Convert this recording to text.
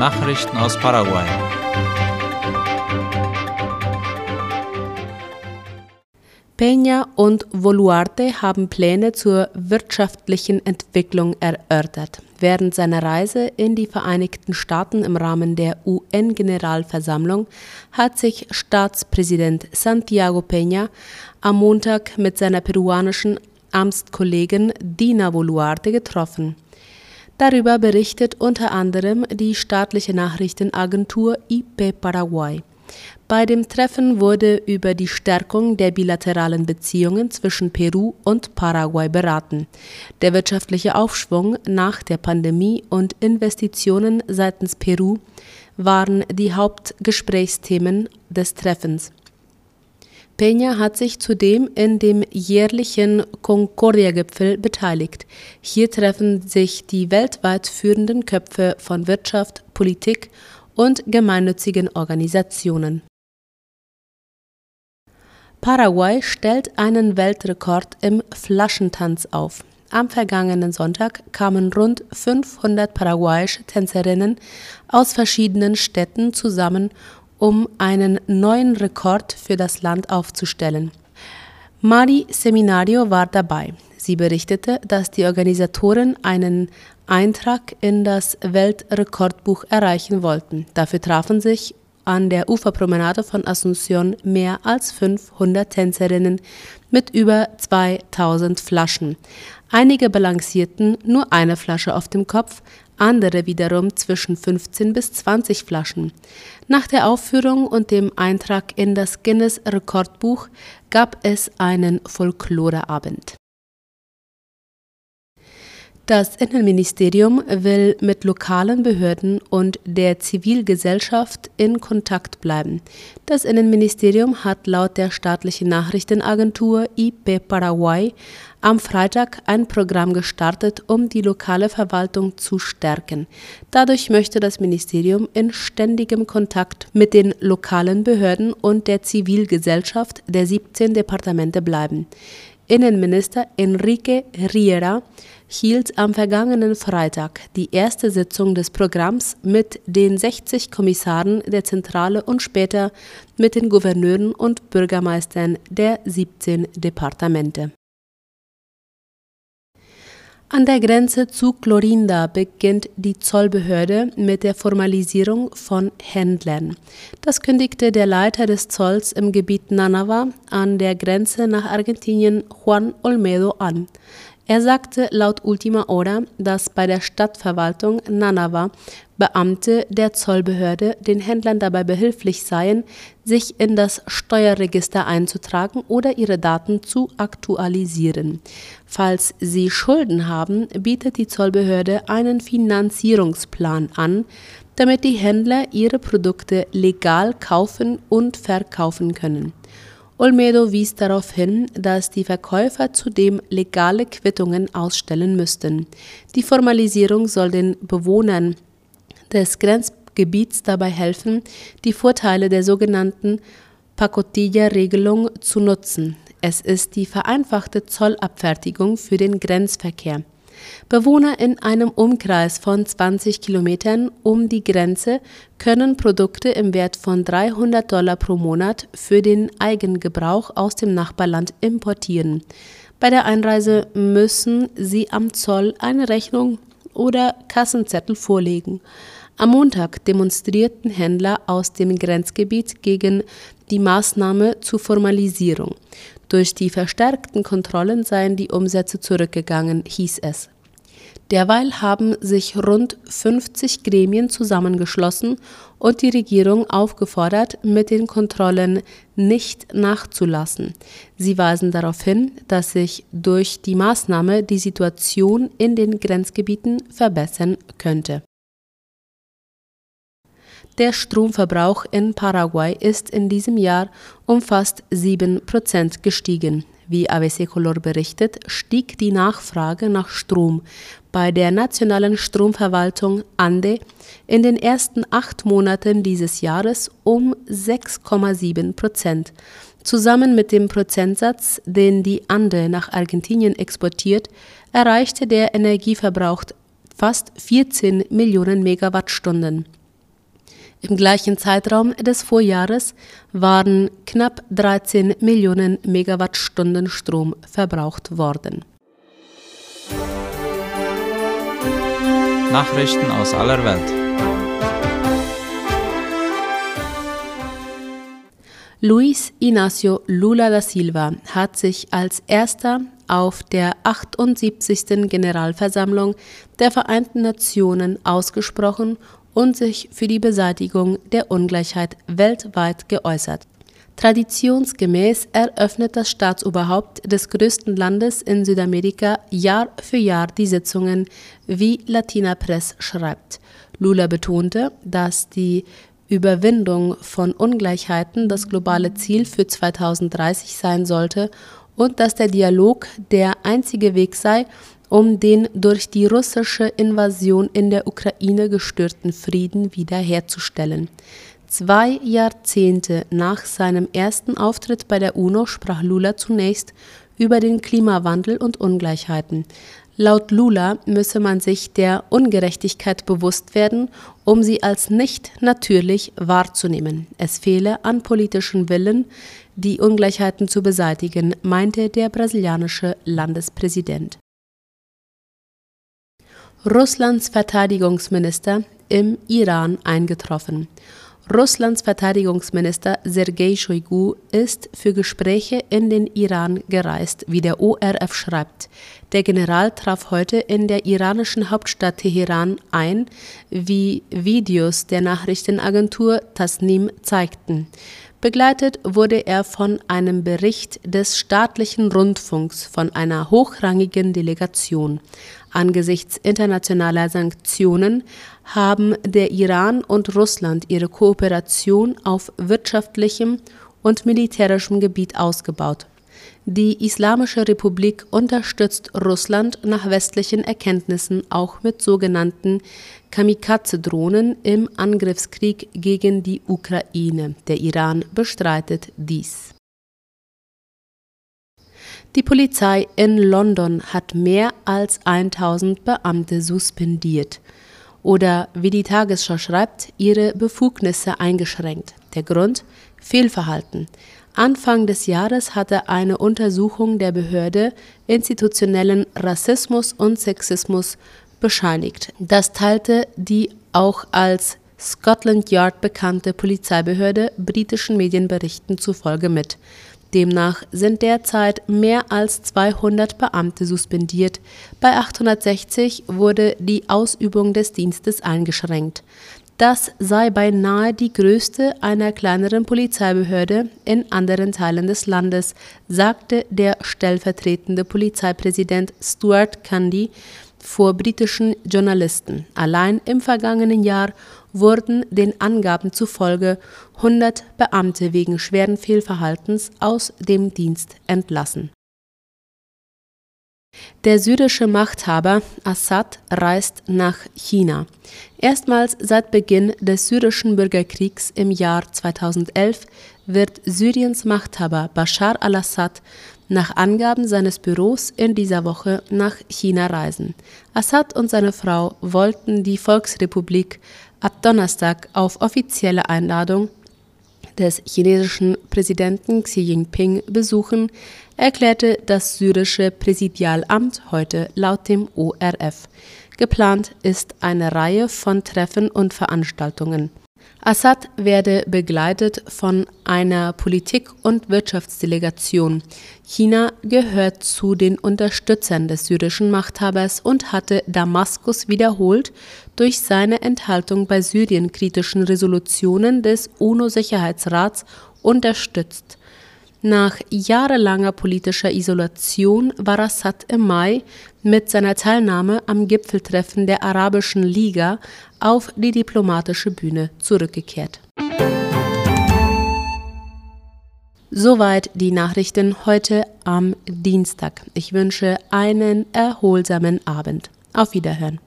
Nachrichten aus Paraguay. Peña und Voluarte haben Pläne zur wirtschaftlichen Entwicklung erörtert. Während seiner Reise in die Vereinigten Staaten im Rahmen der UN-Generalversammlung hat sich Staatspräsident Santiago Peña am Montag mit seiner peruanischen Amtskollegin Dina Boluarte getroffen. Darüber berichtet unter anderem die staatliche Nachrichtenagentur IP Paraguay. Bei dem Treffen wurde über die Stärkung der bilateralen Beziehungen zwischen Peru und Paraguay beraten. Der wirtschaftliche Aufschwung nach der Pandemie und Investitionen seitens Peru waren die Hauptgesprächsthemen des Treffens. Peña hat sich zudem in dem jährlichen Concordia-Gipfel beteiligt. Hier treffen sich die weltweit führenden Köpfe von Wirtschaft, Politik und gemeinnützigen Organisationen. Paraguay stellt einen Weltrekord im Flaschentanz auf. Am vergangenen Sonntag kamen rund 500 paraguayische Tänzerinnen aus verschiedenen Städten zusammen, um einen neuen Rekord für das Land aufzustellen. Mari Seminario war dabei. Sie berichtete, dass die Organisatoren einen Eintrag in das Weltrekordbuch erreichen wollten. Dafür trafen sich an der Uferpromenade von Asunción mehr als 500 Tänzerinnen mit über 2000 Flaschen. Einige balancierten nur eine Flasche auf dem Kopf, andere wiederum zwischen 15 bis 20 Flaschen. Nach der Aufführung und dem Eintrag in das Guinness Rekordbuch gab es einen Folkloreabend. Das Innenministerium will mit lokalen Behörden und der Zivilgesellschaft in Kontakt bleiben. Das Innenministerium hat laut der staatlichen Nachrichtenagentur IP Paraguay am Freitag ein Programm gestartet, um die lokale Verwaltung zu stärken. Dadurch möchte das Ministerium in ständigem Kontakt mit den lokalen Behörden und der Zivilgesellschaft der 17 Departemente bleiben. Innenminister Enrique Riera hielt am vergangenen Freitag die erste Sitzung des Programms mit den 60 Kommissaren der Zentrale und später mit den Gouverneuren und Bürgermeistern der 17 Departemente. An der Grenze zu Clorinda beginnt die Zollbehörde mit der Formalisierung von Händlern. Das kündigte der Leiter des Zolls im Gebiet Nanava an der Grenze nach Argentinien Juan Olmedo an. Er sagte laut Ultima Hora, dass bei der Stadtverwaltung Nanava Beamte der Zollbehörde den Händlern dabei behilflich seien, sich in das Steuerregister einzutragen oder ihre Daten zu aktualisieren. Falls sie Schulden haben, bietet die Zollbehörde einen Finanzierungsplan an, damit die Händler ihre Produkte legal kaufen und verkaufen können. Olmedo wies darauf hin, dass die Verkäufer zudem legale Quittungen ausstellen müssten. Die Formalisierung soll den Bewohnern des Grenzgebiets dabei helfen, die Vorteile der sogenannten Pacotilla-Regelung zu nutzen. Es ist die vereinfachte Zollabfertigung für den Grenzverkehr. Bewohner in einem Umkreis von 20 Kilometern um die Grenze können Produkte im Wert von 300 Dollar pro Monat für den Eigengebrauch aus dem Nachbarland importieren. Bei der Einreise müssen sie am Zoll eine Rechnung oder Kassenzettel vorlegen. Am Montag demonstrierten Händler aus dem Grenzgebiet gegen die Maßnahme zur Formalisierung. Durch die verstärkten Kontrollen seien die Umsätze zurückgegangen, hieß es. Derweil haben sich rund 50 Gremien zusammengeschlossen und die Regierung aufgefordert, mit den Kontrollen nicht nachzulassen. Sie weisen darauf hin, dass sich durch die Maßnahme die Situation in den Grenzgebieten verbessern könnte. Der Stromverbrauch in Paraguay ist in diesem Jahr um fast 7 Prozent gestiegen. Wie ABC Color berichtet, stieg die Nachfrage nach Strom bei der nationalen Stromverwaltung ANDE in den ersten acht Monaten dieses Jahres um 6,7 Prozent. Zusammen mit dem Prozentsatz, den die ANDE nach Argentinien exportiert, erreichte der Energieverbrauch fast 14 Millionen Megawattstunden. Im gleichen Zeitraum des Vorjahres waren knapp 13 Millionen Megawattstunden Strom verbraucht worden. Nachrichten aus aller Welt. Luis Inácio Lula da Silva hat sich als erster auf der 78. Generalversammlung der Vereinten Nationen ausgesprochen und sich für die Beseitigung der Ungleichheit weltweit geäußert. Traditionsgemäß eröffnet das Staatsoberhaupt des größten Landes in Südamerika Jahr für Jahr die Sitzungen, wie Latina Press schreibt. Lula betonte, dass die Überwindung von Ungleichheiten das globale Ziel für 2030 sein sollte und dass der Dialog der einzige Weg sei, um den durch die russische Invasion in der Ukraine gestörten Frieden wiederherzustellen. Zwei Jahrzehnte nach seinem ersten Auftritt bei der UNO sprach Lula zunächst über den Klimawandel und Ungleichheiten. Laut Lula müsse man sich der Ungerechtigkeit bewusst werden, um sie als nicht natürlich wahrzunehmen. Es fehle an politischem Willen, die Ungleichheiten zu beseitigen, meinte der brasilianische Landespräsident. Russlands Verteidigungsminister im Iran eingetroffen. Russlands Verteidigungsminister Sergei Shoigu ist für Gespräche in den Iran gereist, wie der ORF schreibt. Der General traf heute in der iranischen Hauptstadt Teheran ein, wie Videos der Nachrichtenagentur Tasnim zeigten. Begleitet wurde er von einem Bericht des staatlichen Rundfunks von einer hochrangigen Delegation. Angesichts internationaler Sanktionen haben der Iran und Russland ihre Kooperation auf wirtschaftlichem und militärischem Gebiet ausgebaut. Die Islamische Republik unterstützt Russland nach westlichen Erkenntnissen auch mit sogenannten Kamikaze-Drohnen im Angriffskrieg gegen die Ukraine. Der Iran bestreitet dies. Die Polizei in London hat mehr als 1000 Beamte suspendiert oder, wie die Tagesschau schreibt, ihre Befugnisse eingeschränkt. Der Grund? Fehlverhalten. Anfang des Jahres hatte eine Untersuchung der Behörde institutionellen Rassismus und Sexismus bescheinigt. Das teilte die auch als Scotland Yard bekannte Polizeibehörde britischen Medienberichten zufolge mit. Demnach sind derzeit mehr als 200 Beamte suspendiert, bei 860 wurde die Ausübung des Dienstes eingeschränkt. Das sei beinahe die größte einer kleineren Polizeibehörde in anderen Teilen des Landes, sagte der stellvertretende Polizeipräsident Stuart Candy vor britischen Journalisten. Allein im vergangenen Jahr wurden den Angaben zufolge 100 Beamte wegen schweren Fehlverhaltens aus dem Dienst entlassen. Der syrische Machthaber Assad reist nach China. Erstmals seit Beginn des syrischen Bürgerkriegs im Jahr 2011 wird Syriens Machthaber Bashar al-Assad nach Angaben seines Büros in dieser Woche nach China reisen. Assad und seine Frau wollten die Volksrepublik ab Donnerstag auf offizielle Einladung des chinesischen Präsidenten Xi Jinping besuchen, erklärte das syrische Präsidialamt heute laut dem ORF. Geplant ist eine Reihe von Treffen und Veranstaltungen. Assad werde begleitet von einer Politik- und Wirtschaftsdelegation. China gehört zu den Unterstützern des syrischen Machthabers und hatte Damaskus wiederholt durch seine Enthaltung bei Syrien-kritischen Resolutionen des UNO-Sicherheitsrats unterstützt. Nach jahrelanger politischer Isolation war Assad im Mai mit seiner Teilnahme am Gipfeltreffen der Arabischen Liga auf die diplomatische Bühne zurückgekehrt. Soweit die Nachrichten heute am Dienstag. Ich wünsche einen erholsamen Abend. Auf Wiederhören.